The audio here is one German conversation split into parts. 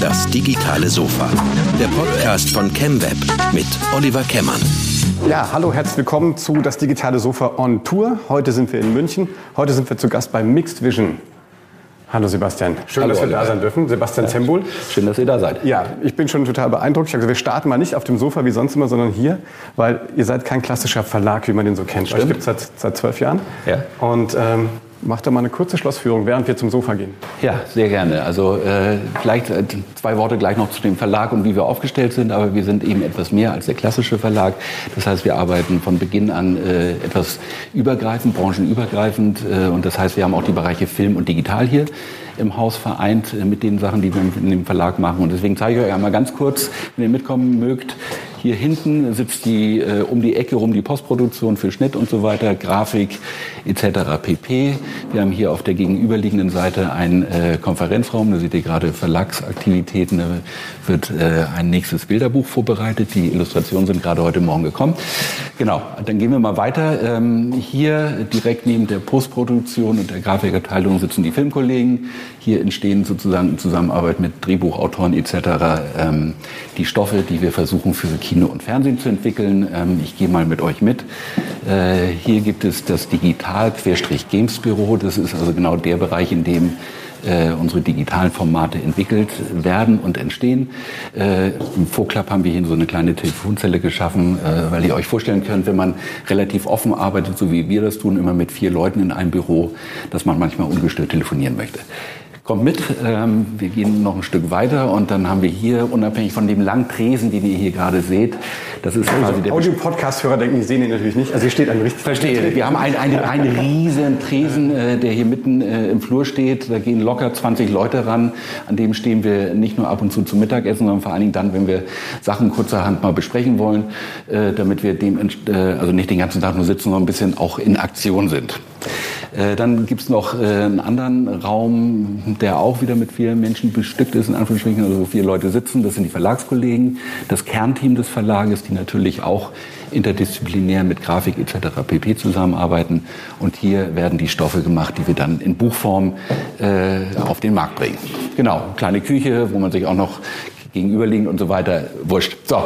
Das digitale Sofa. Der Podcast von ChemWeb mit Oliver Kemmern. Ja, hallo, herzlich willkommen zu Das digitale Sofa on Tour. Heute sind wir in München. Heute sind wir zu Gast bei Mixed Vision. Hallo Sebastian, schön, Hallo, dass wir Oliver. da sein dürfen. Sebastian Ja. Zembul. Schön, dass ihr da seid. Ja, ich bin schon total beeindruckt. Ich habe gesagt, wir starten mal nicht auf dem Sofa wie sonst immer, sondern hier, weil ihr seid kein klassischer Verlag, wie man den so kennt. Euch Stimmt. gibt es seit, seit zwölf Jahren. Ja. Und ähm, macht doch mal eine kurze Schlossführung, während wir zum Sofa gehen. Ja, sehr gerne. Also äh, vielleicht äh, zwei Worte gleich noch zu dem Verlag und wie wir aufgestellt sind. Aber wir sind eben etwas mehr als der klassische Verlag. Das heißt, wir arbeiten von Beginn an äh, etwas übergreifend, branchenübergreifend. Äh, und das heißt, wir haben auch die Bereiche Film und Digital hier im Haus vereint äh, mit den Sachen, die wir in dem Verlag machen. Und deswegen zeige ich euch einmal ganz kurz, wenn ihr mitkommen mögt. Hier hinten sitzt die äh, um die Ecke rum die Postproduktion für Schnitt und so weiter, Grafik etc. pp. Wir haben hier auf der gegenüberliegenden Seite einen äh, Konferenzraum. Da seht ihr gerade Verlagsaktivitäten. Da wird äh, ein nächstes Bilderbuch vorbereitet. Die Illustrationen sind gerade heute Morgen gekommen. Genau, dann gehen wir mal weiter. Ähm, hier direkt neben der Postproduktion und der Grafikabteilung sitzen die Filmkollegen. Hier entstehen sozusagen in Zusammenarbeit mit Drehbuchautoren etc. Ähm, die Stoffe, die wir versuchen für Kino und Fernsehen zu entwickeln. Ähm, ich gehe mal mit euch mit. Äh, hier gibt es das Digital-Games-Büro. Das ist also genau der Bereich, in dem äh, unsere digitalen Formate entwickelt werden und entstehen. Äh, Im Vorklapp haben wir hier so eine kleine Telefonzelle geschaffen, äh, weil ihr euch vorstellen könnt, wenn man relativ offen arbeitet, so wie wir das tun, immer mit vier Leuten in einem Büro, dass man manchmal ungestört telefonieren möchte. Kommt mit, ähm, wir gehen noch ein Stück weiter und dann haben wir hier, unabhängig von dem langen Tresen, den ihr hier gerade seht, das ist quasi der Audio-Podcast-Hörer denken, die sehen ihn natürlich nicht. Also hier steht ein richtig... Verstehe. Wir haben einen, einen, einen riesen Tresen, äh, der hier mitten äh, im Flur steht. Da gehen locker 20 Leute ran. An dem stehen wir nicht nur ab und zu zum Mittagessen, sondern vor allen Dingen dann, wenn wir Sachen kurzerhand mal besprechen wollen, äh, damit wir dem, äh, also nicht den ganzen Tag nur sitzen, sondern ein bisschen auch in Aktion sind. Äh, Dann gibt's noch äh, einen anderen Raum, der auch wieder mit vielen Menschen bestückt ist, in Anführungsstrichen, also wo vier Leute sitzen. Das sind die Verlagskollegen, das Kernteam des Verlages, die natürlich auch interdisziplinär mit Grafik etc. pp. zusammenarbeiten. Und hier werden die Stoffe gemacht, die wir dann in Buchform äh, auf den Markt bringen. Genau, kleine Küche, wo man sich auch noch gegenüberliegend und so weiter wurscht. So,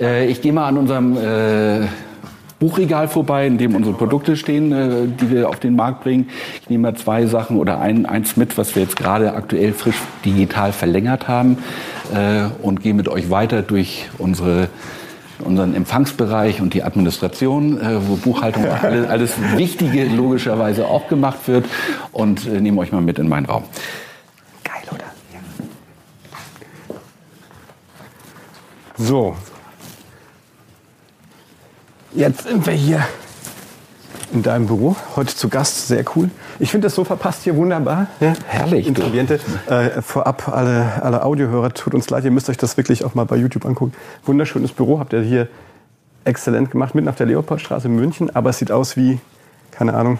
äh, ich gehe mal an unserem äh, Buchregal vorbei, in dem unsere Produkte stehen, äh, die wir auf den Markt bringen. Ich nehme mal zwei Sachen oder ein, eins mit, was wir jetzt gerade aktuell frisch digital verlängert haben äh, und gehe mit euch weiter durch unsere unseren Empfangsbereich und die Administration, äh, wo Buchhaltung alles, alles Wichtige logischerweise auch gemacht wird und äh, nehme euch mal mit in meinen Raum. Geil, oder? So. Jetzt sind wir hier in deinem Büro. Heute zu Gast, sehr cool. Ich finde, das Sofa passt hier wunderbar. Ja? Herrlich, In du. Ambiente. Äh, vorab, alle, alle Audiohörer, tut uns leid, ihr müsst euch das wirklich auch mal bei YouTube angucken. Wunderschönes Büro habt ihr hier exzellent gemacht, mitten auf der Leopoldstraße in München. Aber es sieht aus wie, keine Ahnung,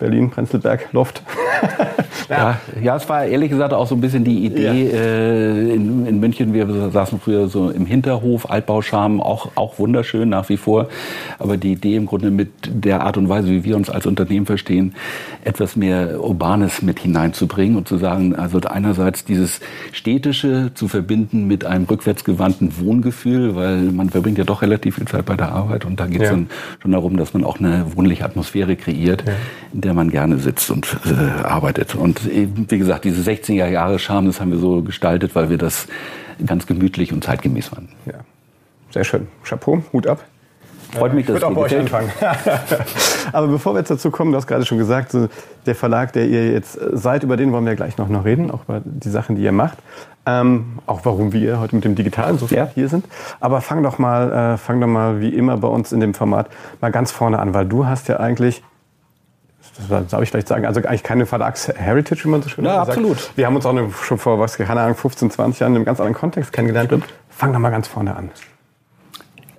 Berlin, Prenzlberg, Loft. Ja, ja, es war ehrlich gesagt auch so ein bisschen die Idee äh, in, in München. Wir saßen früher so im Hinterhof, Altbauscham, auch, auch wunderschön nach wie vor. Aber die Idee im Grunde mit der Art und Weise, wie wir uns als Unternehmen verstehen, etwas mehr Urbanes mit hineinzubringen und zu sagen, also einerseits dieses Städtische zu verbinden mit einem rückwärtsgewandten Wohngefühl, weil man verbringt ja doch relativ viel Zeit bei der Arbeit und da geht es Ja. dann schon darum, dass man auch eine wohnliche Atmosphäre kreiert, in der man gerne sitzt und äh, arbeitet. Und eben, wie gesagt, diese 16er Jahre Charme, das haben wir so gestaltet, weil wir das ganz gemütlich und zeitgemäß fanden. Ja, sehr schön. Chapeau, Hut ab. Freut mich, Ich dass würde auch bei euch anfangen. Aber bevor wir jetzt dazu kommen, du hast gerade schon gesagt, so der Verlag, der ihr jetzt seid, über den wollen wir gleich noch, noch reden, auch über die Sachen, die ihr macht. Ähm, auch warum wir heute mit dem Digitalen so viel Ja. hier sind. Aber fang doch mal, äh, fang doch mal wie immer bei uns in dem Format mal ganz vorne an, weil du hast ja eigentlich darf ich vielleicht sagen, also eigentlich keine Verlags-Heritage, wie man so schön Ja, sagt. absolut. Wir haben uns auch eine, schon vor, was, keine Ahnung, 15, 20 Jahren in einem ganz anderen Kontext kennengelernt. Fang doch mal ganz vorne an.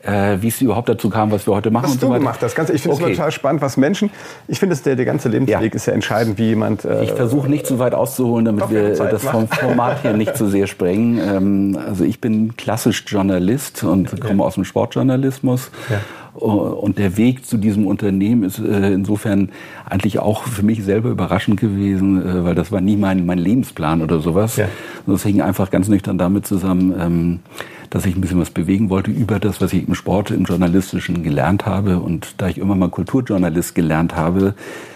Äh, wie es überhaupt dazu kam, was wir heute machen Was und du so weiter. gemacht hast. Ganz, ich finde es Okay. total spannend, was Menschen. Ich finde, es der, der ganze Lebensweg Ja. ist ja entscheidend, wie jemand. Äh, Ich versuche nicht zu weit auszuholen, damit Doch, wir Zeit, das vom Format hier nicht zu sehr sprengen. Ähm, also ich bin klassisch Journalist und komme aus dem Sportjournalismus Und der Weg zu diesem Unternehmen ist äh, insofern eigentlich auch für mich selber überraschend gewesen, äh, weil das war nie mein, mein Lebensplan oder sowas. Ja. Das hing einfach ganz nüchtern damit zusammen, ähm, dass ich ein bisschen was bewegen wollte über das, was ich im Sport, im Journalistischen gelernt habe. Und da ich immer mal Kulturjournalist gelernt habe,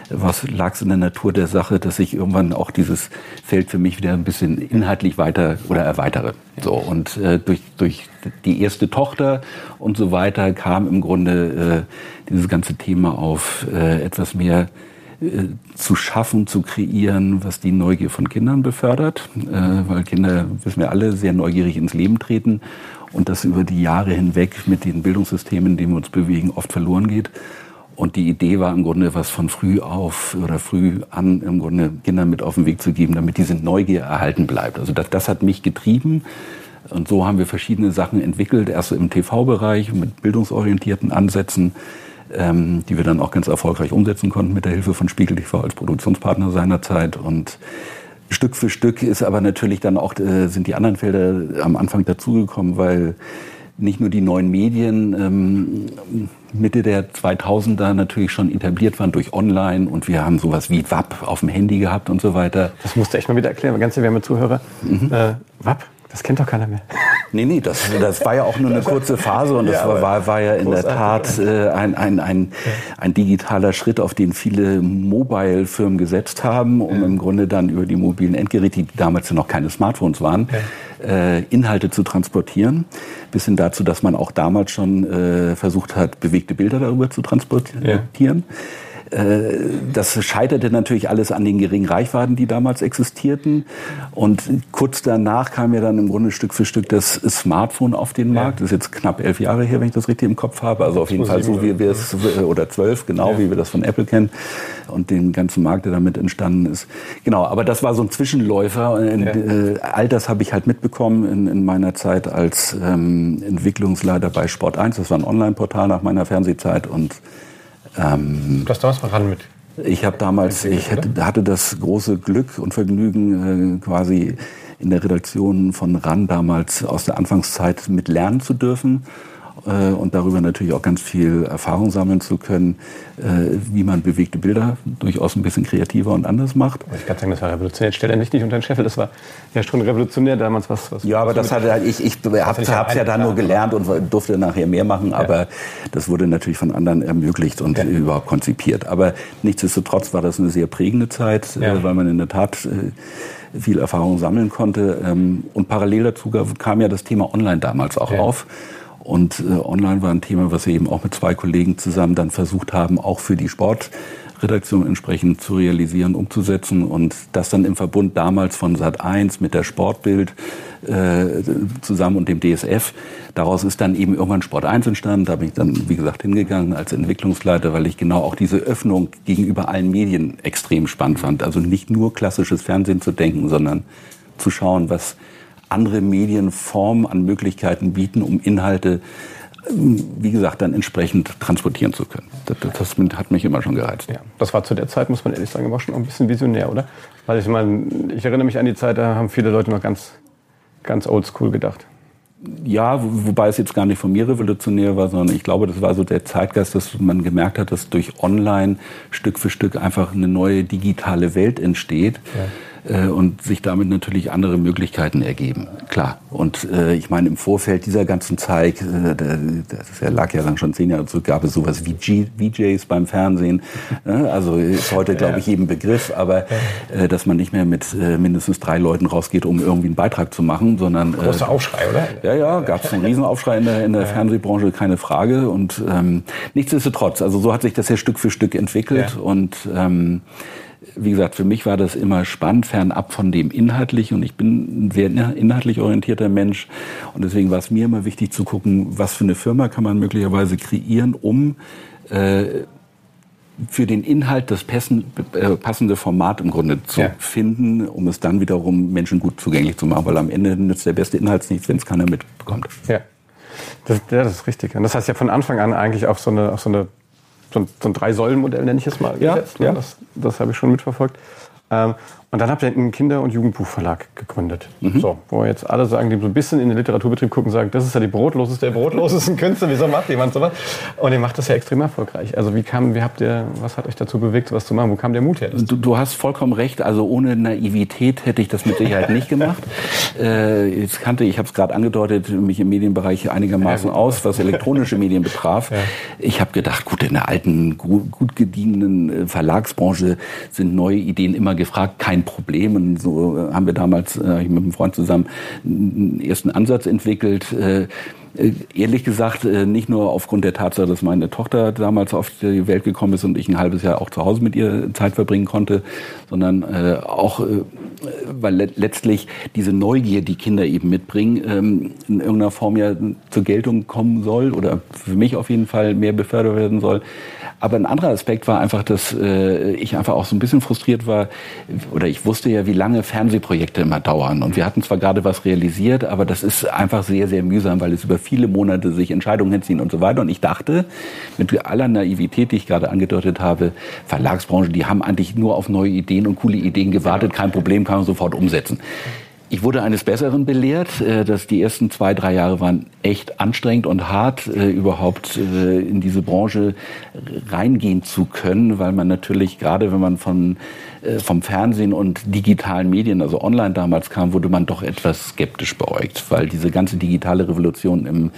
was lag es in der Natur der Sache, dass ich irgendwann auch dieses Feld für mich wieder ein bisschen inhaltlich weiter oder erweitere. So und äh, durch durch die erste Tochter und so weiter kam im Grunde äh, dieses ganze Thema auf äh, etwas mehr zu schaffen, zu kreieren, was die Neugier von Kindern befördert, äh, weil Kinder, wissen wir alle, sehr neugierig ins Leben treten und das über die Jahre hinweg mit den Bildungssystemen, in denen wir uns bewegen, oft verloren geht. Und die Idee war im Grunde, was von früh auf oder früh an im Grunde Kindern mit auf den Weg zu geben, damit diese Neugier erhalten bleibt. Also das, das hat mich getrieben. Und so haben wir verschiedene Sachen entwickelt, erst im TV-Bereich mit bildungsorientierten Ansätzen, ähm, die wir dann auch ganz erfolgreich umsetzen konnten mit der Hilfe von Spiegel TV als Produktionspartner seinerzeit. Und Stück für Stück ist aber natürlich dann auch, äh, sind die anderen Felder am Anfang dazugekommen, weil nicht nur die neuen Medien ähm, Mitte der 2000er natürlich schon etabliert waren durch Online und wir haben sowas wie WAP auf dem Handy gehabt und so weiter. Das musst du echt mal wieder erklären, ganz wir haben Zuhörer. Mhm. Äh, WAP, das kennt doch keiner mehr. Nee, nee, das, das war ja auch nur eine kurze Phase und das ja, war, war, ja in der Tat äh, ein, ein, ein, ein digitaler Schritt, auf den viele Mobile-Firmen gesetzt haben, um ja. im Grunde dann über die mobilen Endgeräte, die damals ja noch keine Smartphones waren, ja. äh, Inhalte zu transportieren. Bis hin dazu, dass man auch damals schon äh, versucht hat, bewegte Bilder darüber zu transportieren. Äh, das scheiterte natürlich alles an den geringen Reichweiten, die damals existierten. Und kurz danach kam ja dann im Grunde Stück für Stück das Smartphone auf den Markt. Das ist jetzt knapp elf Jahre her, wenn ich das richtig im Kopf habe. Also auf jeden Fall so, wie wir es, oder zwölf, genau, ja. wie wir das von Apple kennen und den ganzen Markt, der damit entstanden ist. Genau, aber das war so ein Zwischenläufer. Ja. Äh, all das habe ich halt mitbekommen in, in meiner Zeit als ähm, Entwicklungsleiter bei Sport 1. Das war ein Online-Portal nach meiner Fernsehzeit und ähm, du hast damals mal ran mit. Ich habe damals, ich hatte das große Glück und Vergnügen, äh, quasi in der Redaktion von RAN damals aus der Anfangszeit mit lernen zu dürfen äh, und darüber natürlich auch ganz viel Erfahrung sammeln zu können, äh, wie man bewegte Bilder durchaus ein bisschen kreativer und anders macht. Ich kann sagen, das war revolutionär. Stell dir nicht unter den Scheffel, das war ja schon revolutionär damals. Was, was ja, aber das hat halt, ich, ich habe es ja dann nur gelernt und durfte nachher mehr machen, aber ja. das wurde natürlich von anderen ermöglicht und ja. überhaupt konzipiert. Aber nichtsdestotrotz war das eine sehr prägende Zeit, ja. weil man in der Tat viel Erfahrung sammeln konnte. Ähm, und parallel dazu kam ja das Thema Online damals auch auf. Und äh, online war ein Thema, was wir eben auch mit zwei Kollegen zusammen dann versucht haben, auch für die Sportredaktion entsprechend zu realisieren, umzusetzen. Und das dann im Verbund damals von Sat 1 mit der Sportbild äh, zusammen und dem DSF. Daraus ist dann eben irgendwann Sport 1 entstanden. Da bin ich dann, wie gesagt, hingegangen als Entwicklungsleiter, weil ich genau auch diese Öffnung gegenüber allen Medien extrem spannend fand. Also nicht nur klassisches Fernsehen zu denken, sondern zu schauen, was andere Medienformen an Möglichkeiten bieten, um Inhalte, wie gesagt, dann entsprechend transportieren zu können. Das, das hat mich immer schon gereizt. Ja, das war zu der Zeit, muss man ehrlich sagen, aber schon ein bisschen visionär, oder? Weil ich meine, ich erinnere mich an die Zeit, da haben viele Leute noch ganz, ganz oldschool gedacht. Ja, wobei es jetzt gar nicht von mir revolutionär war, sondern ich glaube, das war so der Zeitgeist, dass man gemerkt hat, dass durch Online Stück für Stück einfach eine neue digitale Welt entsteht. Ja äh, und sich damit natürlich andere Möglichkeiten ergeben. Klar. Und äh, ich meine, im Vorfeld dieser ganzen Zeit, äh, das lag ja dann schon zehn Jahre zurück, gab es sowas wie G VJs beim Fernsehen. Äh, also ist heute, glaube ich, jedem Begriff, aber äh, dass man nicht mehr mit äh, mindestens drei Leuten rausgeht, um irgendwie einen Beitrag zu machen, sondern... Äh, Großer Aufschrei, oder? Ja, ja, gab es einen Riesenaufschrei in der, in der. Fernsehbranche, keine Frage. Und ähm, nichtsdestotrotz, also so hat sich das ja Stück für Stück entwickelt ja. und... Ähm, wie gesagt, für mich war das immer spannend, fernab von dem Inhaltlichen. Und ich bin ein sehr inhaltlich orientierter Mensch. Und deswegen war es mir immer wichtig zu gucken, was für eine Firma kann man möglicherweise kreieren, um äh, für den Inhalt das äh, passende Format im Grunde zu ja. finden, um es dann wiederum Menschen gut zugänglich zu machen. Weil am Ende nützt der beste Inhalt nichts, wenn es keiner mitbekommt. Ja. Das, ja, das ist richtig. Und das heißt ja von Anfang an eigentlich auf so eine, auf so eine so ein, so ein Drei-Säulen-Modell, nenne ich es mal, ja, gesetzt. Ne? Ja. Das, das habe ich schon mitverfolgt. Ähm, Und dann habt ihr einen Kinder- und Jugendbuchverlag gegründet. Mhm. So, wo jetzt alle sagen, die so ein bisschen in den Literaturbetrieb gucken, sagen, das ist ja die brotloseste der brotlosesten Künstler, wieso macht jemand sowas? Und ihr macht das ja extrem erfolgreich. Also wie kam, wie habt ihr, was hat euch dazu bewegt, sowas zu machen? Wo kam der Mut her? Du, du hast vollkommen recht. Also ohne Naivität hätte ich das mit Sicherheit nicht gemacht. äh, jetzt kannte, ich habe es gerade angedeutet, mich im Medienbereich einigermaßen ja, aus, was elektronische Medien betraf. Ja. Ich habe gedacht, gut, in der alten, gut, gut gedienten äh, Verlagsbranche sind neue Ideen immer gefragt. Kein Problem. Und so haben wir damals äh, mit einem Freund zusammen einen ersten Ansatz entwickelt. Äh, äh, ehrlich gesagt, äh, nicht nur aufgrund der Tatsache, dass meine Tochter damals auf die Welt gekommen ist und ich ein halbes Jahr auch zu Hause mit ihr Zeit verbringen konnte, sondern äh, auch, weil letztlich diese Neugier, die Kinder eben mitbringen, ähm, in irgendeiner Form ja zur Geltung kommen soll oder für mich auf jeden Fall mehr befördert werden soll. Aber ein anderer Aspekt war einfach, dass ich einfach auch so ein bisschen frustriert war, oder ich wusste ja, wie lange Fernsehprojekte immer dauern. Und wir hatten zwar gerade was realisiert, aber das ist einfach sehr, sehr mühsam, weil es über viele Monate sich Entscheidungen hinziehen und so weiter. Und ich dachte, mit aller Naivität, die ich gerade angedeutet habe, Verlagsbranche, die haben eigentlich nur auf neue Ideen und coole Ideen gewartet. Kein Problem, kann man sofort umsetzen. Ich wurde eines Besseren belehrt, äh, dass die ersten zwei, drei Jahre waren echt anstrengend und hart, äh, überhaupt äh, in diese Branche reingehen zu können, weil man natürlich, gerade wenn man von, vom Fernsehen und digitalen Medien, also online damals kam, wurde man doch etwas skeptisch beäugt, weil diese ganze digitale Revolution im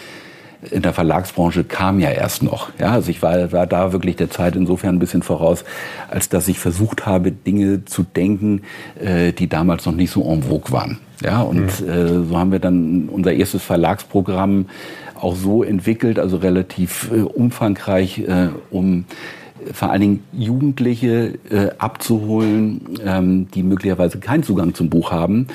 in der Verlagsbranche kam ja erst noch. Ja, also ich war, war da wirklich der Zeit insofern ein bisschen voraus, als dass ich versucht habe, Dinge zu denken, äh, die damals noch nicht so en vogue waren. Ja, und mhm. äh, so haben wir dann unser erstes Verlagsprogramm auch so entwickelt, also relativ äh, umfangreich, äh, um vor allen Dingen Jugendliche äh, abzuholen, ähm, die möglicherweise keinen Zugang zum Buch haben.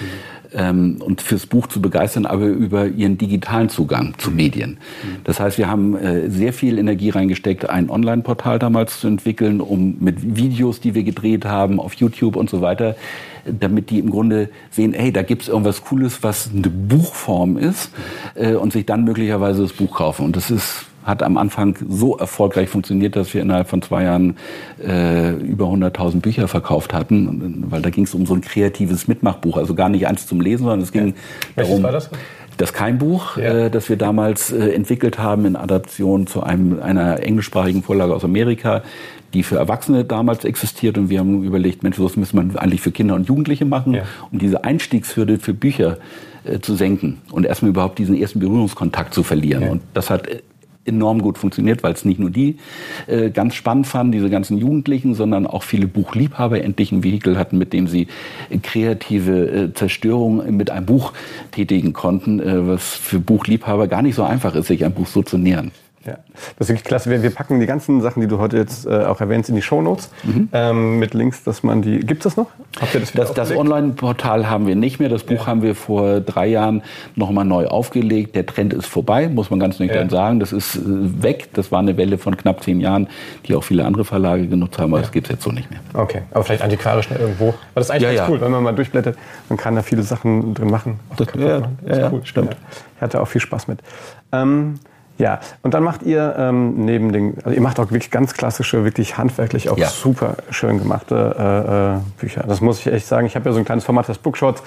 Mhm ähm, und fürs Buch zu begeistern, aber über ihren digitalen Zugang zu Medien. Das heißt, wir haben äh, sehr viel Energie reingesteckt, ein Online-Portal damals zu entwickeln, um mit Videos, die wir gedreht haben auf YouTube und so weiter, damit die im Grunde sehen, hey, da gibt's irgendwas Cooles, was eine Buchform ist äh, und sich dann möglicherweise das Buch kaufen. Und das ist hat am Anfang so erfolgreich funktioniert, dass wir innerhalb von zwei Jahren äh, über 100.000 Bücher verkauft hatten, weil da ging es um so ein kreatives Mitmachbuch, also gar nicht eins zum Lesen, sondern es ging ja. darum. War das? Das Keimbuch, ja. äh, das wir damals äh, entwickelt haben in Adaption zu einem, einer englischsprachigen Vorlage aus Amerika, die für Erwachsene damals existiert. Und wir haben überlegt, Mensch, was müssen wir eigentlich für Kinder und Jugendliche machen, ja. um diese Einstiegshürde für Bücher äh, zu senken und erstmal überhaupt diesen ersten Berührungskontakt zu verlieren. Ja. Und das hat äh, enorm gut funktioniert, weil es nicht nur die äh, ganz spannend fanden, diese ganzen Jugendlichen, sondern auch viele Buchliebhaber endlich ein Vehikel hatten, mit dem sie kreative äh, Zerstörung mit einem Buch tätigen konnten, äh, was für Buchliebhaber gar nicht so einfach ist, sich ein Buch so zu nähern. Ja, das ist wirklich klasse. Wir, wir packen die ganzen Sachen, die du heute jetzt äh, auch erwähnst, in die Shownotes mhm. ähm, mit Links, dass man die. Gibt es das noch? Habt ihr das Das, das Online-Portal haben wir nicht mehr. Das Buch ja. haben wir vor drei Jahren nochmal neu aufgelegt. Der Trend ist vorbei, muss man ganz nüchtern ja. sagen. Das ist äh, weg. Das war eine Welle von knapp zehn Jahren, die auch viele andere Verlage genutzt haben, aber ja. das gibt es jetzt so nicht mehr. Okay, aber vielleicht antiquarisch irgendwo. Aber das ist eigentlich ganz cool, wenn man mal durchblättert. Man kann da viele Sachen drin machen. Das, ja, das ist cool. stimmt. Ich hatte auch viel Spaß mit. Ähm, ja, und dann macht ihr ähm, neben den, also ihr macht auch wirklich ganz klassische, wirklich handwerklich auch ja. super schön gemachte äh, äh, Bücher. Das muss ich echt sagen. Ich habe ja so ein kleines Format, das Bookshots.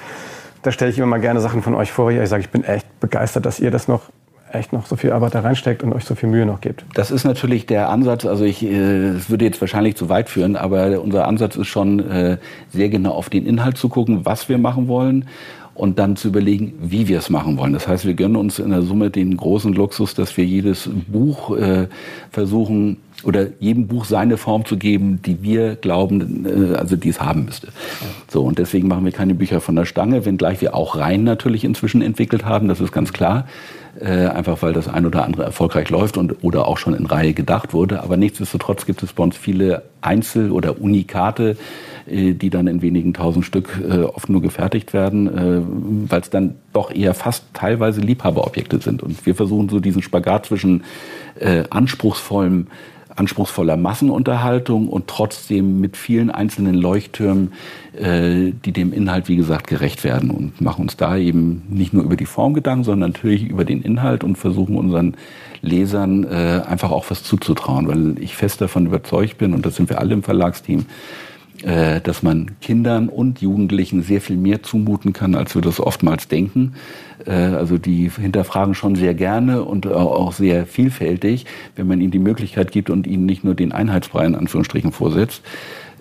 Da stelle ich immer mal gerne Sachen von euch vor. Ich sage, ich bin echt begeistert, dass ihr das noch echt noch so viel Arbeit da reinsteckt und euch so viel Mühe noch gibt. Das ist natürlich der Ansatz, also ich, äh, es würde jetzt wahrscheinlich zu weit führen, aber unser Ansatz ist schon äh, sehr genau auf den Inhalt zu gucken, was wir machen wollen und dann zu überlegen, wie wir es machen wollen. Das heißt, wir gönnen uns in der Summe den großen Luxus, dass wir jedes Buch äh, versuchen oder jedem Buch seine Form zu geben, die wir glauben, äh, also die es haben müsste. So und deswegen machen wir keine Bücher von der Stange, wenngleich wir auch Reihen natürlich inzwischen entwickelt haben. Das ist ganz klar. Äh, einfach weil das ein oder andere erfolgreich läuft und oder auch schon in Reihe gedacht wurde. Aber nichtsdestotrotz gibt es bei uns viele Einzel- oder Unikate, die dann in wenigen tausend Stück äh, oft nur gefertigt werden, äh, weil es dann doch eher fast teilweise Liebhaberobjekte sind. Und wir versuchen so diesen Spagat zwischen äh, anspruchsvollem anspruchsvoller Massenunterhaltung und trotzdem mit vielen einzelnen Leuchttürmen, äh, die dem Inhalt, wie gesagt, gerecht werden und machen uns da eben nicht nur über die Form Gedanken, sondern natürlich über den Inhalt und versuchen unseren Lesern äh, einfach auch was zuzutrauen, weil ich fest davon überzeugt bin, und das sind wir alle im Verlagsteam, äh, dass man Kindern und Jugendlichen sehr viel mehr zumuten kann, als wir das oftmals denken. Äh, also die hinterfragen schon sehr gerne und auch sehr vielfältig, wenn man ihnen die Möglichkeit gibt und ihnen nicht nur den Einheitsbrei in Anführungsstrichen vorsetzt.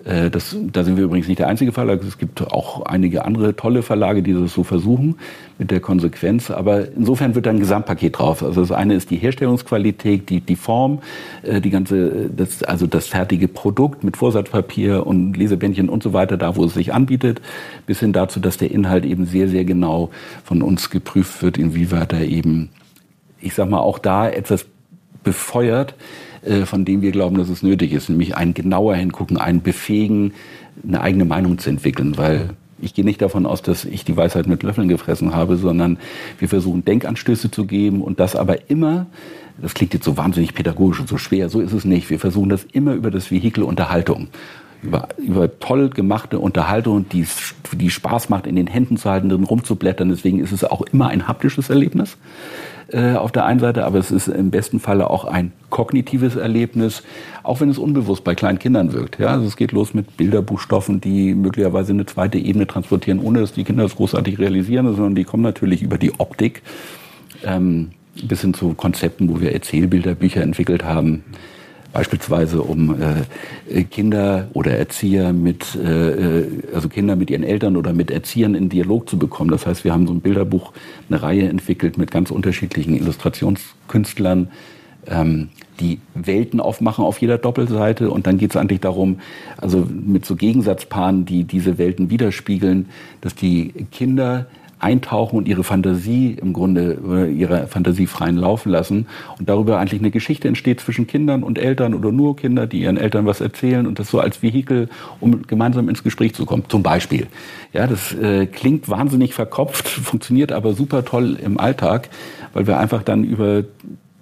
Äh, das, da sind wir übrigens nicht der einzige Verlag. Es gibt auch einige andere tolle Verlage, die das so versuchen mit der Konsequenz. Aber insofern wird da ein Gesamtpaket drauf. Also das eine ist die Herstellungsqualität, die, die Form, äh, die ganze, das, also das fertige Produkt mit Vorsatzpapier und Lesebändchen und so weiter, da wo es sich anbietet, bis hin dazu, dass der Inhalt eben sehr, sehr genau von uns geprüft wird, inwieweit er eben, ich sag mal, auch da etwas befeuert, von dem wir glauben, dass es nötig ist, nämlich ein genauer hingucken, einen befähigen, eine eigene Meinung zu entwickeln, weil ich gehe nicht davon aus, dass ich die Weisheit mit Löffeln gefressen habe, sondern wir versuchen Denkanstöße zu geben und das aber immer, das klingt jetzt so wahnsinnig pädagogisch und so schwer, so ist es nicht. Wir versuchen das immer über das Vehikel Unterhaltung. Über, über toll gemachte Unterhaltung, die, die Spaß macht, in den Händen zu halten, drin rumzublättern. Deswegen ist es auch immer ein haptisches Erlebnis äh, auf der einen Seite, aber es ist im besten Falle auch ein kognitives Erlebnis, auch wenn es unbewusst bei kleinen Kindern wirkt. Ja, also es geht los mit Bilderbuchstoffen, die möglicherweise eine zweite Ebene transportieren, ohne dass die Kinder das großartig realisieren, sondern die kommen natürlich über die Optik ähm, bis hin zu Konzepten, wo wir Erzählbilderbücher entwickelt haben beispielsweise um äh, Kinder oder Erzieher mit, äh, also Kinder mit ihren Eltern oder mit Erziehern in Dialog zu bekommen. Das heißt, wir haben so ein Bilderbuch, eine Reihe entwickelt mit ganz unterschiedlichen Illustrationskünstlern, ähm, die Welten aufmachen auf jeder Doppelseite und dann geht es eigentlich darum, also mit so Gegensatzpaaren, die diese Welten widerspiegeln, dass die Kinder eintauchen und ihre Fantasie im Grunde, äh, ihre Fantasie freien Laufen lassen und darüber eigentlich eine Geschichte entsteht zwischen Kindern und Eltern oder nur Kinder, die ihren Eltern was erzählen und das so als Vehikel, um gemeinsam ins Gespräch zu kommen. Zum Beispiel. Ja, das äh, klingt wahnsinnig verkopft, funktioniert aber super toll im Alltag, weil wir einfach dann über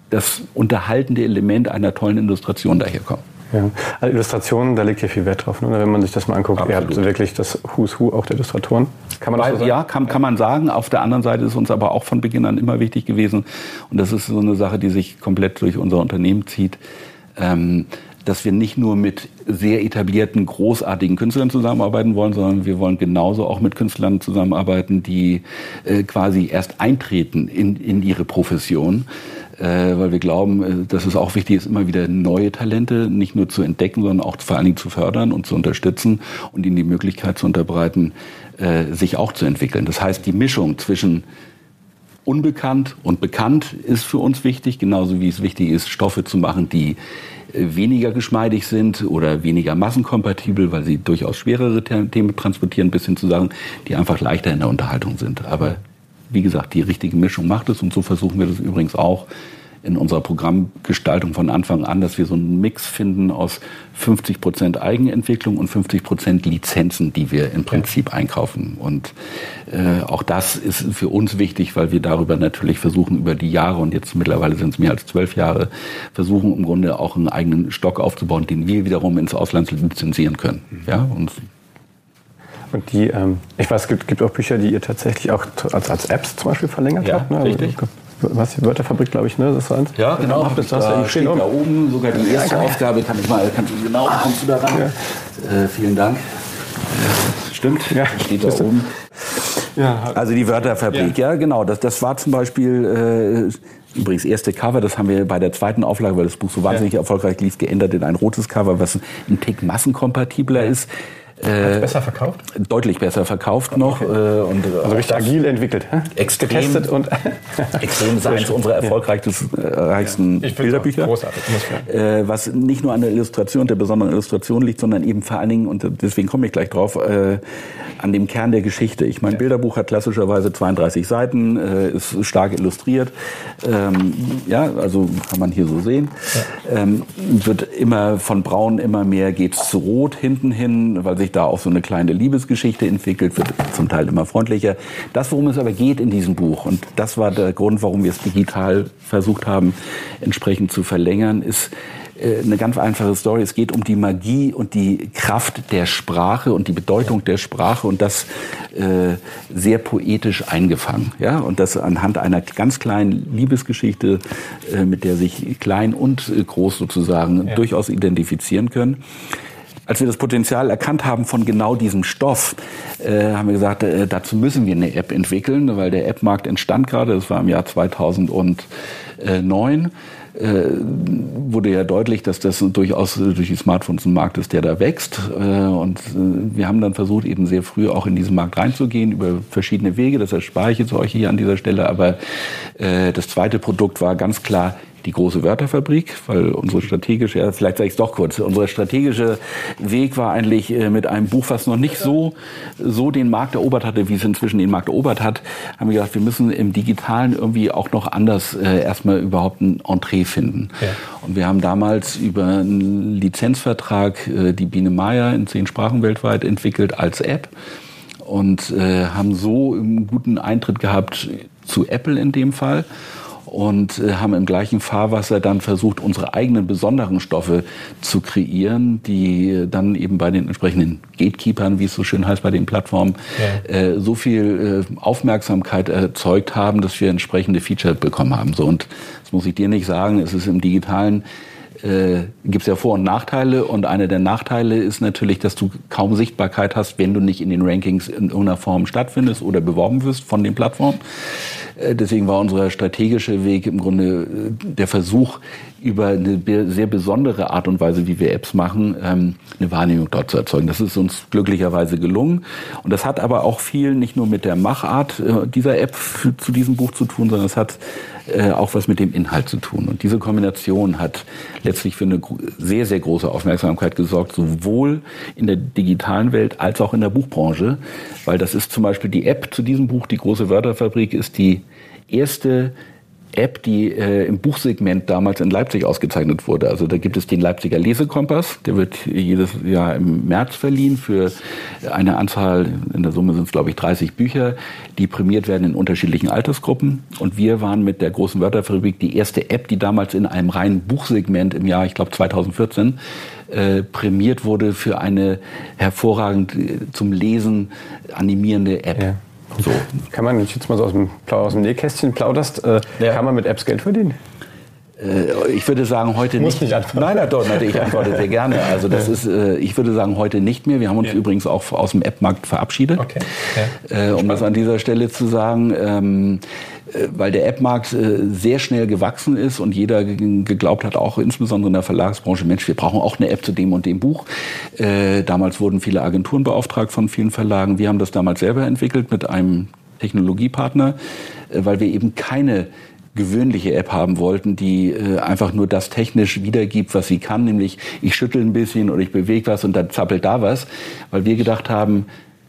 das unterhaltende Element einer tollen Illustration daherkommen. Ja. Also Illustrationen, da liegt ja viel Wert drauf, ne? wenn man sich das mal anguckt. Absolut. Ihr habt wirklich das Who's Who auch der Illustratoren. Kann man das so sagen? Ja, kann, kann man sagen. Auf der anderen Seite ist uns aber auch von Beginn an immer wichtig gewesen, und das ist so eine Sache, die sich komplett durch unser Unternehmen zieht, ähm, dass wir nicht nur mit sehr etablierten, großartigen Künstlern zusammenarbeiten wollen, sondern wir wollen genauso auch mit Künstlern zusammenarbeiten, die äh, quasi erst eintreten in, in ihre Profession weil wir glauben, äh, dass es auch wichtig ist, immer wieder neue Talente nicht nur zu entdecken, sondern auch vor allen Dingen zu fördern und zu unterstützen und ihnen die Möglichkeit zu unterbreiten, äh, sich auch zu entwickeln. Das heißt, die Mischung zwischen unbekannt und bekannt ist für uns wichtig, genauso wie es wichtig ist, Stoffe zu machen, die weniger geschmeidig sind oder weniger massenkompatibel, weil sie durchaus schwerere Themen transportieren, bis hin zu Sachen, die einfach leichter in der Unterhaltung sind. Aber wie gesagt, die richtige Mischung macht es. Und so versuchen wir das übrigens auch in unserer Programmgestaltung von Anfang an, dass wir so einen Mix finden aus 50 Prozent Eigenentwicklung und 50 Prozent Lizenzen, die wir im Prinzip ja. einkaufen. Und äh, auch das ist für uns wichtig, weil wir darüber natürlich versuchen, über die Jahre, und jetzt mittlerweile sind es mehr als zwölf Jahre, versuchen im Grunde auch einen eigenen Stock aufzubauen, den wir wiederum ins Ausland lizenzieren können. Ja, und und die, ähm, ich weiß, es gibt, gibt, auch Bücher, die ihr tatsächlich auch als, als Apps zum Beispiel verlängert ja, habt. Ne? Also, richtig. Was, die Wörterfabrik, glaube ich, ne? Das war eins. Ja, genau. Das da, da steht da oben sogar die erste ja, Aufgabe. Kann ich mal, kannst du genau, kommst du da ran? Ja. Äh, vielen Dank. Stimmt, ja, steht da oben. Ja, also die Wörterfabrik, ja, ja genau. Das, das war zum Beispiel äh, übrigens erste Cover. Das haben wir bei der zweiten Auflage, weil das Buch so wahnsinnig erfolgreich lief, geändert in ein rotes Cover, was ein Tick massenkompatibler ist. Äh, besser verkauft? Deutlich besser verkauft noch. Okay. Äh, und, äh, also richtig agil entwickelt. Hä? Extrem, Getestet und extrem ist eines unserer erfolgreichsten ja. Bilderbücher. Großartig. Äh, was nicht nur an der Illustration, der besonderen Illustration liegt, sondern eben vor allen Dingen, und deswegen komme ich gleich drauf, äh, an dem Kern der Geschichte. Ich mein ja. Bilderbuch hat klassischerweise 32 Seiten, äh, ist stark illustriert. Ähm, ja, also kann man hier so sehen. Ja. Ähm, wird immer von braun immer mehr geht's zu rot hinten hin, weil sich da auch so eine kleine Liebesgeschichte entwickelt, wird zum Teil immer freundlicher. Das, worum es aber geht in diesem Buch, und das war der Grund, warum wir es digital versucht haben, entsprechend zu verlängern, ist, äh, eine ganz einfache Story. Es geht um die Magie und die Kraft der Sprache und die Bedeutung der Sprache und das äh, sehr poetisch eingefangen. Ja? Und das anhand einer ganz kleinen Liebesgeschichte, äh, mit der sich klein und groß sozusagen ja. durchaus identifizieren können. Als wir das Potenzial erkannt haben von genau diesem Stoff, äh, haben wir gesagt, äh, dazu müssen wir eine App entwickeln, weil der App-Markt entstand gerade, das war im Jahr 2009 äh, wurde ja deutlich, dass das durchaus durch die Smartphones ein Markt ist, der da wächst. Äh, und äh, wir haben dann versucht, eben sehr früh auch in diesen Markt reinzugehen über verschiedene Wege. Das erspare ich jetzt euch hier an dieser Stelle. Aber äh, das zweite Produkt war ganz klar die große Wörterfabrik, weil unsere strategische, ja, vielleicht sage ich es doch kurz, unser strategische Weg war eigentlich äh, mit einem Buch, was noch nicht so, so den Markt erobert hatte, wie es inzwischen den Markt erobert hat, haben wir gesagt, wir müssen im Digitalen irgendwie auch noch anders äh, erstmal überhaupt ein Entree finden. Ja. Und wir haben damals über einen Lizenzvertrag äh, die Biene Maya in zehn Sprachen weltweit entwickelt als App und äh, haben so einen guten Eintritt gehabt zu Apple in dem Fall und äh, haben im gleichen Fahrwasser dann versucht, unsere eigenen besonderen Stoffe zu kreieren, die dann eben bei den entsprechenden Gatekeepers, wie es so schön heißt bei den Plattformen, ja. äh, so viel äh, Aufmerksamkeit erzeugt haben, dass wir entsprechende Features bekommen haben. So und das muss ich dir nicht sagen, es ist im digitalen äh, gibt es ja Vor- und Nachteile. Und einer der Nachteile ist natürlich, dass du kaum Sichtbarkeit hast, wenn du nicht in den Rankings in irgendeiner Form stattfindest oder beworben wirst von den Plattformen. Äh, deswegen war unser strategischer Weg im Grunde äh, der Versuch, über eine sehr besondere Art und Weise, wie wir Apps machen, ähm, eine Wahrnehmung dort zu erzeugen. Das ist uns glücklicherweise gelungen. Und das hat aber auch viel nicht nur mit der Machart dieser App zu diesem Buch zu tun, sondern es hat äh, auch was mit dem Inhalt zu tun. Und diese Kombination hat letztlich für eine sehr, sehr große Aufmerksamkeit gesorgt, sowohl in der digitalen Welt als auch in der Buchbranche, weil das ist zum Beispiel die App zu diesem Buch, die große Wörterfabrik, ist die erste App, die äh, im Buchsegment damals in Leipzig ausgezeichnet wurde. Also da gibt es den Leipziger Lesekompass, der wird jedes Jahr im März verliehen für eine Anzahl, in der Summe sind es glaube ich 30 Bücher, die prämiert werden in unterschiedlichen Altersgruppen. Und wir waren mit der großen Wörterfabrik die erste App, die damals in einem reinen Buchsegment im Jahr, ich glaube 2014, äh, prämiert wurde für eine hervorragend äh, zum Lesen animierende App. Ja. So. Kann man, wenn ich jetzt mal so aus dem, aus dem Nähkästchen plauderst, äh, ja. kann man mit Apps Geld verdienen? Äh, ich würde sagen, heute Muss nicht. nicht antworten. Nein, nein, doch, ich antworte sehr gerne. Also das ja. ist, äh, ich würde sagen, heute nicht mehr. Wir haben uns ja. übrigens auch aus dem App-Markt verabschiedet. Okay. Ja. Äh, um das an dieser Stelle zu sagen. Ähm, äh, weil der App-Markt sehr schnell gewachsen ist und jeder geglaubt hat, auch insbesondere in der Verlagsbranche, Mensch, wir brauchen auch eine App zu dem und dem Buch. Damals wurden viele Agenturen beauftragt von vielen Verlagen. Wir haben das damals selber entwickelt mit einem Technologiepartner, weil wir eben keine gewöhnliche App haben wollten, die äh, einfach nur das technisch wiedergibt, was sie kann, nämlich ich schüttel ein bisschen oder ich bewege was und dann zappelt da was, weil wir gedacht haben,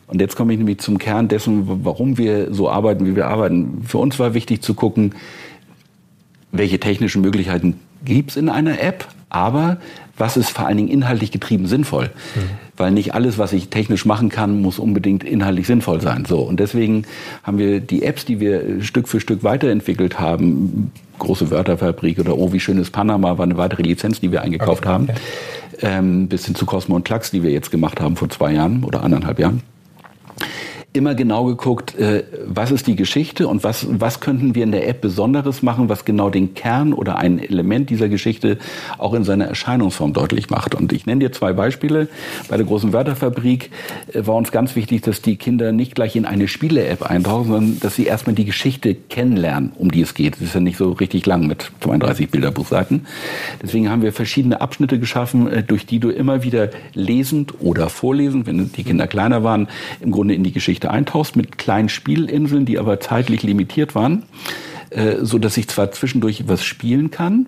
und jetzt komme ich nämlich zum Kern dessen, warum wir so arbeiten, wie wir arbeiten. Für uns war wichtig zu gucken, welche technischen Möglichkeiten gibt es in einer App, aber was ist vor allen Dingen inhaltlich getrieben sinnvoll? Mhm. Weil nicht alles, was ich technisch machen kann, muss unbedingt inhaltlich sinnvoll sein. So und deswegen haben wir die Apps, die wir Stück für Stück weiterentwickelt haben, große Wörterfabrik oder Oh, wie schön ist Panama, war eine weitere Lizenz, die wir eingekauft okay. haben, ähm, bis hin zu Cosmo und Klacks, die wir jetzt gemacht haben vor zwei Jahren oder anderthalb Jahren immer genau geguckt, äh, was ist die Geschichte und was, was könnten wir in der App Besonderes machen, was genau den Kern oder ein Element dieser Geschichte auch in seiner Erscheinungsform deutlich macht. Und ich nenne dir zwei Beispiele. Bei der großen Wörterfabrik äh, war uns ganz wichtig, dass die Kinder nicht gleich in eine Spiele-App eintauchen, sondern dass sie erstmal die Geschichte kennenlernen, um die es geht. Das ist ja nicht so richtig lang mit 32 Bilderbuchseiten. Deswegen haben wir verschiedene Abschnitte geschaffen, äh, durch die du immer wieder lesend oder vorlesend, wenn die Kinder kleiner waren, im Grunde in die Geschichte Geschichte eintauchst mit kleinen Spielinseln, die aber zeitlich limitiert waren, äh, so dass ich zwar zwischendurch was spielen kann,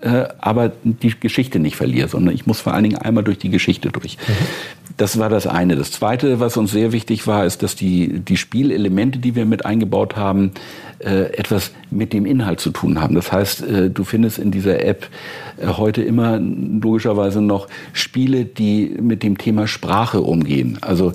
äh, aber die Geschichte nicht verliere, sondern ich muss vor allen Dingen einmal durch die Geschichte durch. Mhm. Das war das eine. Das zweite, was uns sehr wichtig war, ist, dass die, die Spielelemente, die wir mit eingebaut haben, äh, etwas mit dem Inhalt zu tun haben. Das heißt, äh, du findest in dieser App äh, heute immer logischerweise noch Spiele, die mit dem Thema Sprache umgehen. Also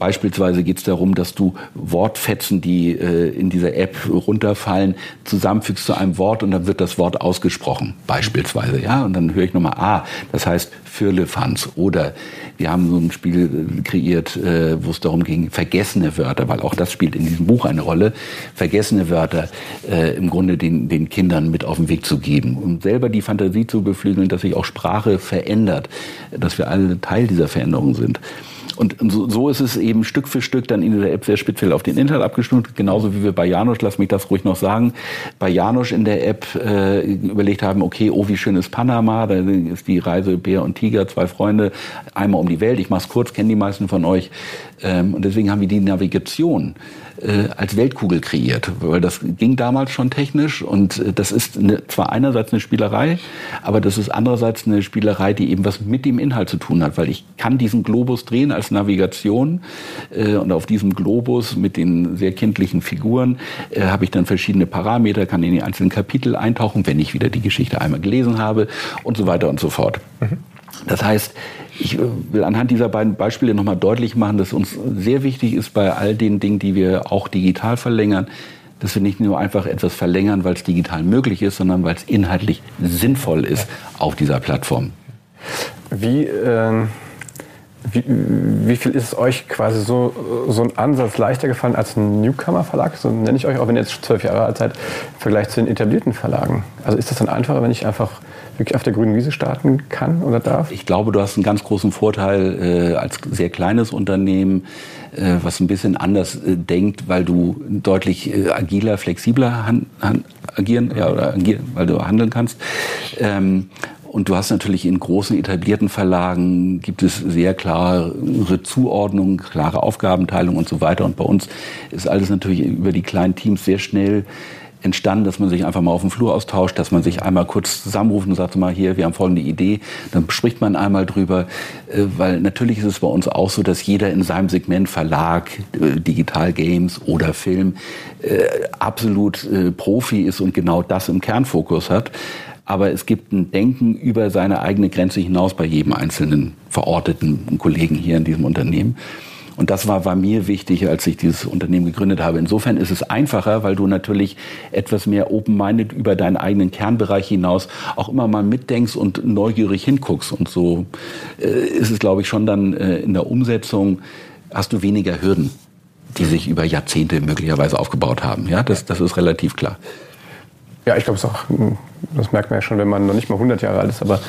Beispielsweise geht es darum, dass du Wortfetzen, die äh, in dieser App runterfallen, zusammenfügst zu einem Wort und dann wird das Wort ausgesprochen. Beispielsweise, ja. Und dann höre ich nochmal A, das heißt Firlefanz. Oder wir haben so ein Spiel äh, kreiert, äh, wo es darum ging, vergessene Wörter, weil auch das spielt in diesem Buch eine Rolle, vergessene Wörter äh, im Grunde den, den Kindern mit auf den Weg zu geben. Und selber die Fantasie zu beflügeln, dass sich auch Sprache verändert, dass wir alle Teil dieser Veränderung sind. Und so, ist es eben Stück für Stück dann in dieser App sehr speziell auf den Inhalt abgestimmt. Genauso wie wir bei Janusz, lass mich das ruhig noch sagen, bei Janusz in der App äh, überlegt haben, okay, oh, wie schön ist Panama, da ist die Reise Bär und Tiger, zwei Freunde, einmal um die Welt. Ich mach's kurz, kennen die meisten von euch. Ähm, und deswegen haben wir die Navigation äh, als Weltkugel kreiert, weil das ging damals schon technisch und äh, das ist eine, zwar einerseits eine Spielerei, aber das ist andererseits eine Spielerei, die eben was mit dem Inhalt zu tun hat, weil ich kann diesen Globus drehen als Navigation äh, und auf diesem Globus mit den sehr kindlichen Figuren äh, habe ich dann verschiedene Parameter, kann in die einzelnen Kapitel eintauchen, wenn ich wieder die Geschichte einmal gelesen habe und so weiter und so fort. Mhm. Das heißt, ich äh, will anhand dieser beiden Beispiele nochmal deutlich machen, dass uns sehr wichtig ist bei all den Dingen, die wir auch digital verlängern, dass wir nicht nur einfach etwas verlängern, weil es digital möglich ist, sondern weil es inhaltlich sinnvoll ist auf dieser Plattform. Wie, äh, wie, wie, viel ist euch quasi so, so ein Ansatz leichter gefallen als ein Newcomer-Verlag? So nenne ich euch, auch wenn ihr jetzt zwölf Jahre alt seid, im Vergleich zu den etablierten Verlagen. Also ist das dann einfacher, wenn ich einfach wirklich auf der grünen Wiese starten kann oder darf? Ich glaube, du hast einen ganz großen Vorteil äh, als sehr kleines Unternehmen, äh, was ein bisschen anders äh, denkt, weil du deutlich äh, agiler, flexibler han, han, agieren, ja, oder agieren, weil du handeln kannst. Ähm, und du hast natürlich in großen etablierten Verlagen gibt es sehr klare Zuordnungen, klare Aufgabenteilung und so weiter. Und bei uns ist alles natürlich über die kleinen Teams sehr schnell entstanden, dass man sich einfach mal auf dem Flur austauscht, dass man sich einmal kurz zusammenruft und sagt mal hier, wir haben folgende Idee, dann spricht man einmal drüber, äh, weil natürlich ist es bei uns auch so, dass jeder in seinem Segment Verlag, äh, Digital Games oder Film äh, absolut Profi ist und genau das im Kernfokus hat. Aber es gibt ein Denken über seine eigene Grenze hinaus bei jedem einzelnen verorteten Kollegen hier in diesem Unternehmen. Und das war, war mir wichtig, als ich dieses Unternehmen gegründet habe. Insofern ist es einfacher, weil du natürlich etwas mehr open-minded über deinen eigenen Kernbereich hinaus auch immer mal mitdenkst und neugierig hinguckst. Und so äh, ist es, glaube ich, schon dann äh, in der Umsetzung hast du weniger Hürden, die sich über Jahrzehnte möglicherweise aufgebaut haben. Ja, das, das ist relativ klar. Ja, ich glaube, es auch, das merkt man ja schon, wenn man noch nicht mal 100 Jahre alt ist, aber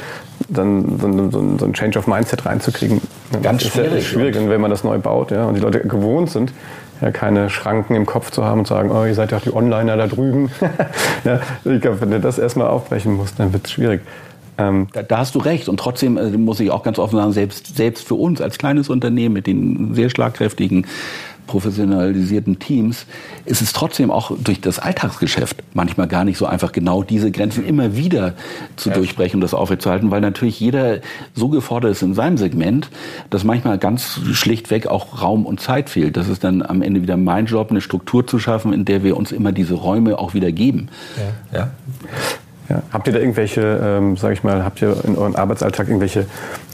dann so, so, so ein Change of Mindset reinzukriegen. Ganz ist schwierig. Ist schwierig, und wenn man das neu baut, ja, und die Leute gewohnt sind, ja, keine Schranken im Kopf zu haben und sagen, oh, ihr seid ja auch die Onliner da drüben. ja, ich glaube, wenn du das erstmal aufbrechen musst, dann wird es schwierig. Ähm, da, da, hast du recht. Und trotzdem äh, muss ich auch ganz offen sagen, selbst, selbst für uns als kleines Unternehmen mit den sehr schlagkräftigen professionalisierten Teams ist es trotzdem auch durch das Alltagsgeschäft manchmal gar nicht so einfach, genau diese Grenzen immer wieder zu ja. durchbrechen und das aufrechtzuerhalten, weil natürlich jeder so gefordert ist in seinem Segment, dass manchmal ganz schlichtweg auch Raum und Zeit fehlt. Das ist dann am Ende wieder mein Job, eine Struktur zu schaffen, in der wir uns immer diese Räume auch wieder geben. Ja. ja. Ja. Habt ihr da irgendwelche, ähm, sag ich mal, habt ihr in eurem Arbeitsalltag irgendwelche,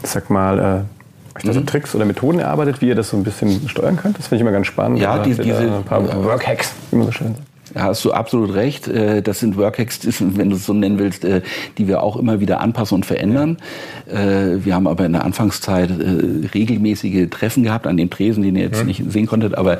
sag mal, äh, ihr mhm. so Tricks oder Methoden erarbeitet, wie ihr das so ein bisschen steuern könnt? Das finde ich immer ganz spannend. Ja, die, diese ein paar Workhacks, wie man so schön sagt. Ja, hast du absolut recht. Äh, das sind Workhacks, wenn du es so nennen willst, äh, die wir auch immer wieder anpassen und verändern. Äh, wir haben aber in der Anfangszeit regelmäßige Treffen gehabt an den Tresen, die ihr jetzt nicht sehen konntet, aber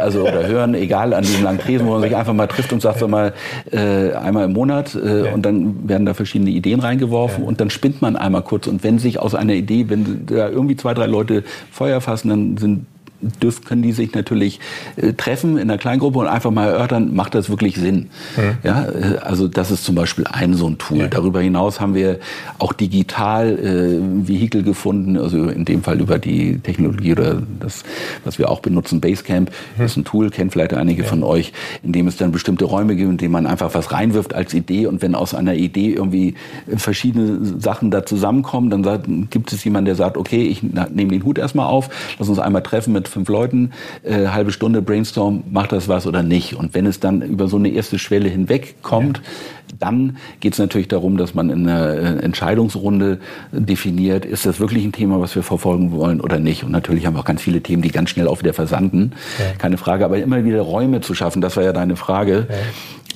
also oder hören, egal an diesem langen Tresen, wo man sich einfach mal trifft und sagt so mal einmal im Monat und dann werden da verschiedene Ideen reingeworfen und dann spinnt man einmal kurz. Und wenn sich aus einer Idee, wenn da irgendwie zwei, drei Leute Feuer fassen, dann sind dürfen, können die sich natürlich äh, treffen in einer Kleingruppe und einfach mal erörtern, macht das wirklich Sinn? Mhm. Ja, äh, also das ist zum Beispiel ein so ein Tool. Ja. Darüber hinaus haben wir auch digital äh, Vehikel gefunden, also in dem Fall über die Technologie oder das, was wir auch benutzen, Basecamp, mhm. ist ein Tool, kennt vielleicht einige ja. von euch, in dem es dann bestimmte Räume gibt, in denen man einfach was reinwirft als Idee und wenn aus einer Idee irgendwie verschiedene Sachen da zusammenkommen, dann sagt, gibt es jemanden, der sagt, okay, ich nehme den Hut erstmal auf, lass uns einmal treffen mit mit fünf Leuten, äh, halbe Stunde Brainstorm, macht das was oder nicht. Und wenn es dann über so eine erste Schwelle hinwegkommt, ja. dann geht es natürlich darum, dass man in einer äh, Entscheidungsrunde definiert, ist das wirklich ein Thema, was wir verfolgen wollen oder nicht. Und natürlich haben wir auch ganz viele Themen, die ganz schnell auch wieder versanden. Ja. Keine Frage. Aber immer wieder Räume zu schaffen, das war ja deine Frage. Ja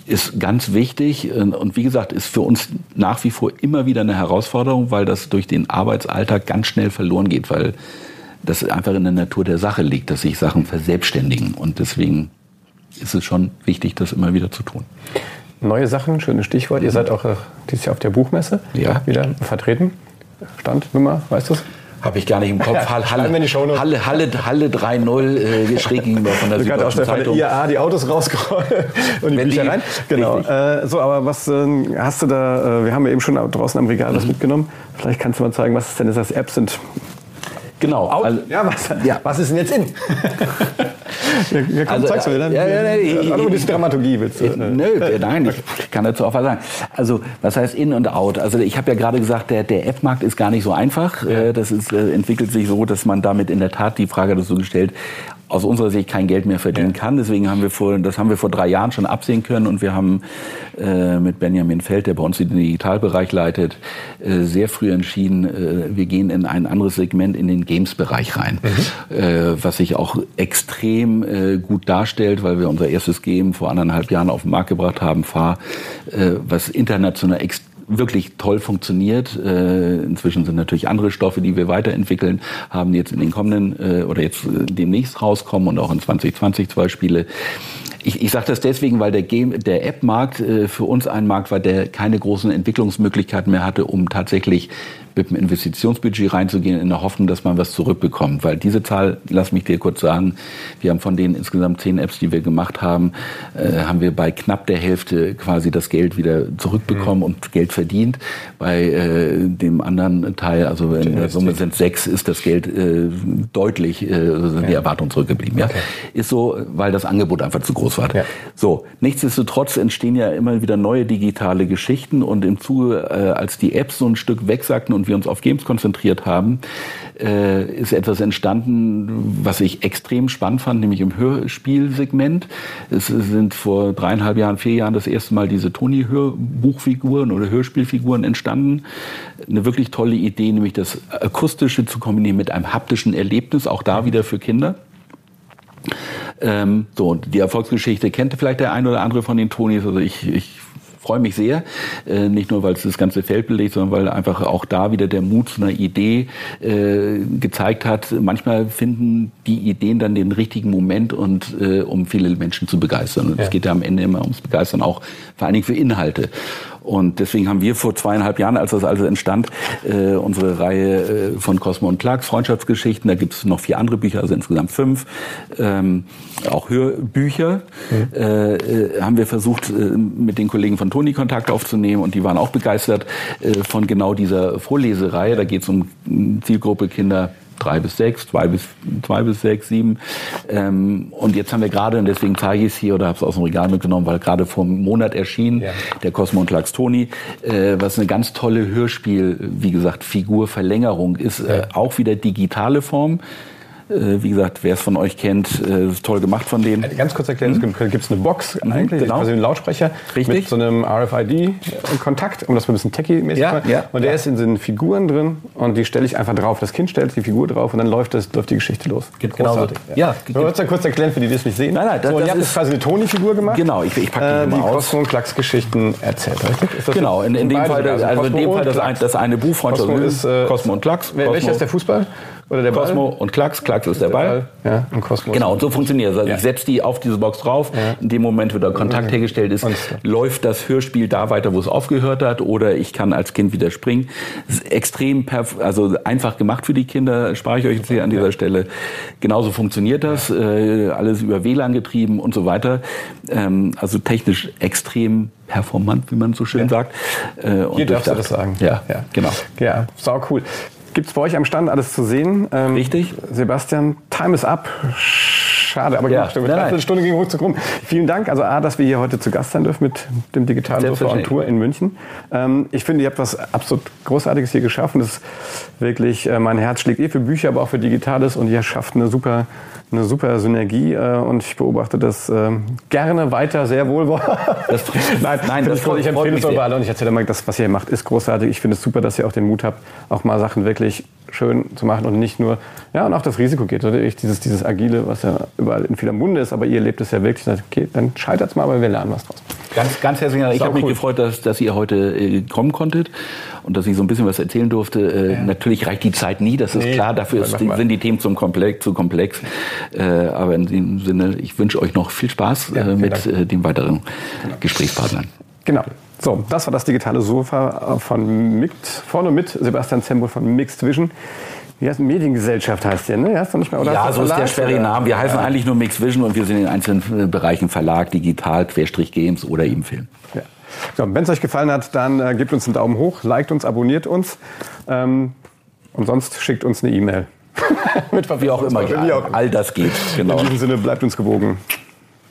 ist ganz wichtig und wie gesagt, ist für uns nach wie vor immer wieder eine Herausforderung, weil das durch den Arbeitsalltag ganz schnell verloren geht, weil das einfach in der Natur der Sache liegt, dass sich Sachen verselbstständigen und deswegen ist es schon wichtig, das immer wieder zu tun. Neue Sachen, schönes Stichwort. Ihr seid auch äh, dieses Jahr auf der Buchmesse ja. wieder vertreten. Standnummer, weißt du es? Habe ich gar nicht im Kopf. Halle, Halle, Halle, Halle, Halle 3.0 äh, schräg gegenüber von der Süddeutschen Zeitung. IAA die Autos rausgerollt und die Wenn Bücher die, rein. Genau. Äh, so, aber was äh, hast du da, äh, wir haben ja eben schon draußen am Regal was mhm. mitgenommen. Vielleicht kannst du mal zeigen, was denn das Apps Genau. Also, ja, was, ja. was ist denn jetzt in? ja, komm, also, zeig's mir dann. Ja, ja, ja, ich, also, die Dramaturgie willst du? Nö, nein, ich kann dazu auch was sagen. Also, was heißt in und out? Also, ich habe ja gerade gesagt, der, der App-Markt ist gar nicht so einfach. Ja. Das ist, äh, entwickelt sich so, dass man damit in der Tat die Frage dazu gestellt, aus unserer Sicht kein Geld mehr verdienen ja. kann. Deswegen haben wir vor, das haben wir vor drei Jahren schon absehen können und wir haben äh, mit Benjamin Feld, der bei uns den Digitalbereich leitet, äh, sehr früh entschieden, äh, wir gehen in ein anderes Segment, in den Games-Bereich rein, mhm. äh, was sich auch extrem äh, gut darstellt, weil wir unser erstes Game vor anderthalb Jahren auf den Markt gebracht haben, Fahr, äh, was international extrem wirklich toll funktioniert. Äh, inzwischen sind natürlich andere Stoffe, die wir weiterentwickeln, haben jetzt in den kommenden äh, oder jetzt äh, demnächst rauskommen und auch in 2020 zwei Spiele. Ich, ich sage das deswegen, weil der, Game, der App-Markt äh, für uns ein Markt war, der keine großen Entwicklungsmöglichkeiten mehr hatte, um tatsächlich mit einem Investitionsbudget reinzugehen, in der Hoffnung, dass man was zurückbekommt. Weil diese Zahl, lass mich dir kurz sagen, wir haben von den insgesamt zehn Apps, die wir gemacht haben, äh, haben wir bei knapp der Hälfte quasi das Geld wieder zurückbekommen mhm. und Geld verdient. Bei äh, dem anderen Teil, also in der Summe sind sechs, ist das Geld äh, deutlich, äh, sind die Erwartungen zurückgeblieben. Ja? Okay. Ist so, weil das Angebot einfach zu groß war. Ja. So, nichtsdestotrotz entstehen ja immer wieder neue digitale Geschichten und im Zuge, äh, als die Apps so ein Stück wegsagten und und wir uns auf Games konzentriert haben, äh, ist etwas entstanden, was ich extrem spannend fand, nämlich im Hörspielsegment. Es sind vor dreieinhalb Jahren, vier Jahren das erste Mal diese Toni-Hörbuchfiguren oder Hörspielfiguren entstanden. Eine wirklich tolle Idee, nämlich das Akustische zu kombinieren mit einem haptischen Erlebnis, auch da wieder für Kinder. Ähm, so, die Erfolgsgeschichte kennt vielleicht der ein oder andere von den Tonis. Also ich, ich freue mich sehr. Äh, nicht nur, weil es das ganze Feld belegt, sondern weil einfach auch da wieder der Mut zu einer Idee äh, gezeigt hat. Manchmal finden die Ideen dann den richtigen Moment und äh, um viele Menschen zu begeistern. Und es ja. geht ja am Ende immer ums Begeistern auch vor allen Dingen für Inhalte. Und deswegen haben wir vor zweieinhalb Jahren, als das also entstand, äh, unsere Reihe äh, von Cosmo und Clarks Freundschaftsgeschichten. Da gibt es noch vier andere Bücher, also insgesamt fünf. Ähm, auch Hörbücher. Mhm. Äh, äh, haben wir versucht, äh, mit den Kollegen von Toni Kontakt aufzunehmen und die waren auch begeistert äh, von genau dieser Vorlesereihe. Da geht es um Zielgruppe Kinder drei bis sechs, zwei bis, zwei bis sechs, sieben. Ähm, und jetzt haben wir gerade, und deswegen zeige ich es hier oder habe es aus dem Regal mitgenommen, weil gerade vor einem Monat erschien, ja. der Cosmo und Lux Toni, äh, was eine ganz tolle Hörspiel, wie gesagt, Figurverlängerung ist, äh, auch wieder digitale Form. Äh, wie gesagt, wer es von euch kennt, äh, ist toll gemacht von denen. Ganz kurz erklären, mhm. gibt es eine Box mhm, eigentlich, genau. quasi einen Lautsprecher Richtig. mit so einem RFID-Kontakt, um das ein bisschen techie-mäßig ja, zu machen. Ja, und der ja. ist in den Figuren drin und die stelle ich einfach drauf. Das Kind stellt die Figur drauf und dann läuft, das, läuft die Geschichte los. Geht genau so. Ja. ja. Wollen wir kurz erklären, für die, die es nicht sehen? Nein, nein, das, so, das, das ist quasi eine Toni-Figur gemacht. Genau, ich, ich packe die äh, mal aus. Cosmo und Klacks-Geschichten erzählt, richtig? genau, in, in, dem Fall, also, also in dem Fall das, ein, das eine Buch von Cosmo, ist, äh, Cosmo und Klacks. Welcher ist der Fußball? Oder der Cosmo Ball? und Klacks. Klacks ist der Ball. Ja, und Cosmos. Genau, und so funktioniert es. Also ja. ich setze die auf diese Box drauf. Ja. In dem Moment, wo der Kontakt okay. hergestellt ist, läuft das Hörspiel da weiter, wo es aufgehört hat. Oder ich kann als Kind wieder springen. Das ist extrem also einfach gemacht für die Kinder, spare ich euch jetzt hier an dieser ja. Stelle. Genauso funktioniert das. Äh, alles über WLAN getrieben und so weiter. Ähm, also technisch extrem performant, wie man so schön sagt. Äh, Hier darfst du das sagen. Ja, ja, genau. Ja, sau cool. Gibt es bei euch am Stand alles zu sehen? Ähm, Richtig. Sebastian, Time is up. schade, aber Ja, nein. Eine Stunde ging ruckzuck rum. Vielen Dank. Also A, dass wir hier heute zu Gast sein dürfen mit dem digitalen Sofa on. Tour in München. Ähm, ich finde, ihr habt was absolut Großartiges hier geschaffen. Das ist wirklich, äh, mein Herz schlägt eh für Bücher, aber auch für Digitales und ihr schafft eine super, eine super Synergie äh, und ich beobachte das ähm, gerne weiter, sehr wohlwollend. Das- nein, Nein, das ich ich freut- freut empfehle es alle und ich erzähle mal, das, was ihr macht, ist großartig. Ich finde es super, dass ihr auch den Mut habt, auch mal Sachen wirklich schön zu machen und nicht nur, ja, und auch das Risiko geht. Oder ich, dieses, dieses Agile, was ja überall in vieler Munde ist, aber ihr lebt es ja wirklich. Okay, dann scheitert es mal, aber wir lernen was draus. Ganz, ganz herzlichen Dank. Ich habe mich cool. gefreut, dass, dass ihr heute äh, kommen konntet und dass ich so ein bisschen was erzählen durfte. Äh, Natürlich reicht die Zeit nie, das ist Nee, klar. Dafür ist, sind die Themen zum komplex, zu komplex. Äh, aber in dem Sinne, ich wünsche euch noch viel Spaß Ja, mit äh, den weiteren Gesprächspartnern. Genau. So, das war das digitale Sofa von MICT, vorne mit Sebastian Zembo von Mixed Vision. Wie heißt Mediengesellschaft heißt der, ne? Heißt doch nicht mehr, oder ja, hast so du ist der Verlag, oder? Name. Wir heißen eigentlich nur Mixed Vision und wir sind in einzelnen äh, Bereichen Verlag, Digital, Querstrich Games oder eben Film. Ja. So, Wenn es euch gefallen hat, dann äh, gebt uns einen Daumen hoch, liked uns, abonniert uns ähm, und sonst schickt uns eine E-Mail. Mit Wie auch immer, Wie auch all das geht. In Genau. diesem Sinne, bleibt uns gewogen.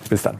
Bis dann.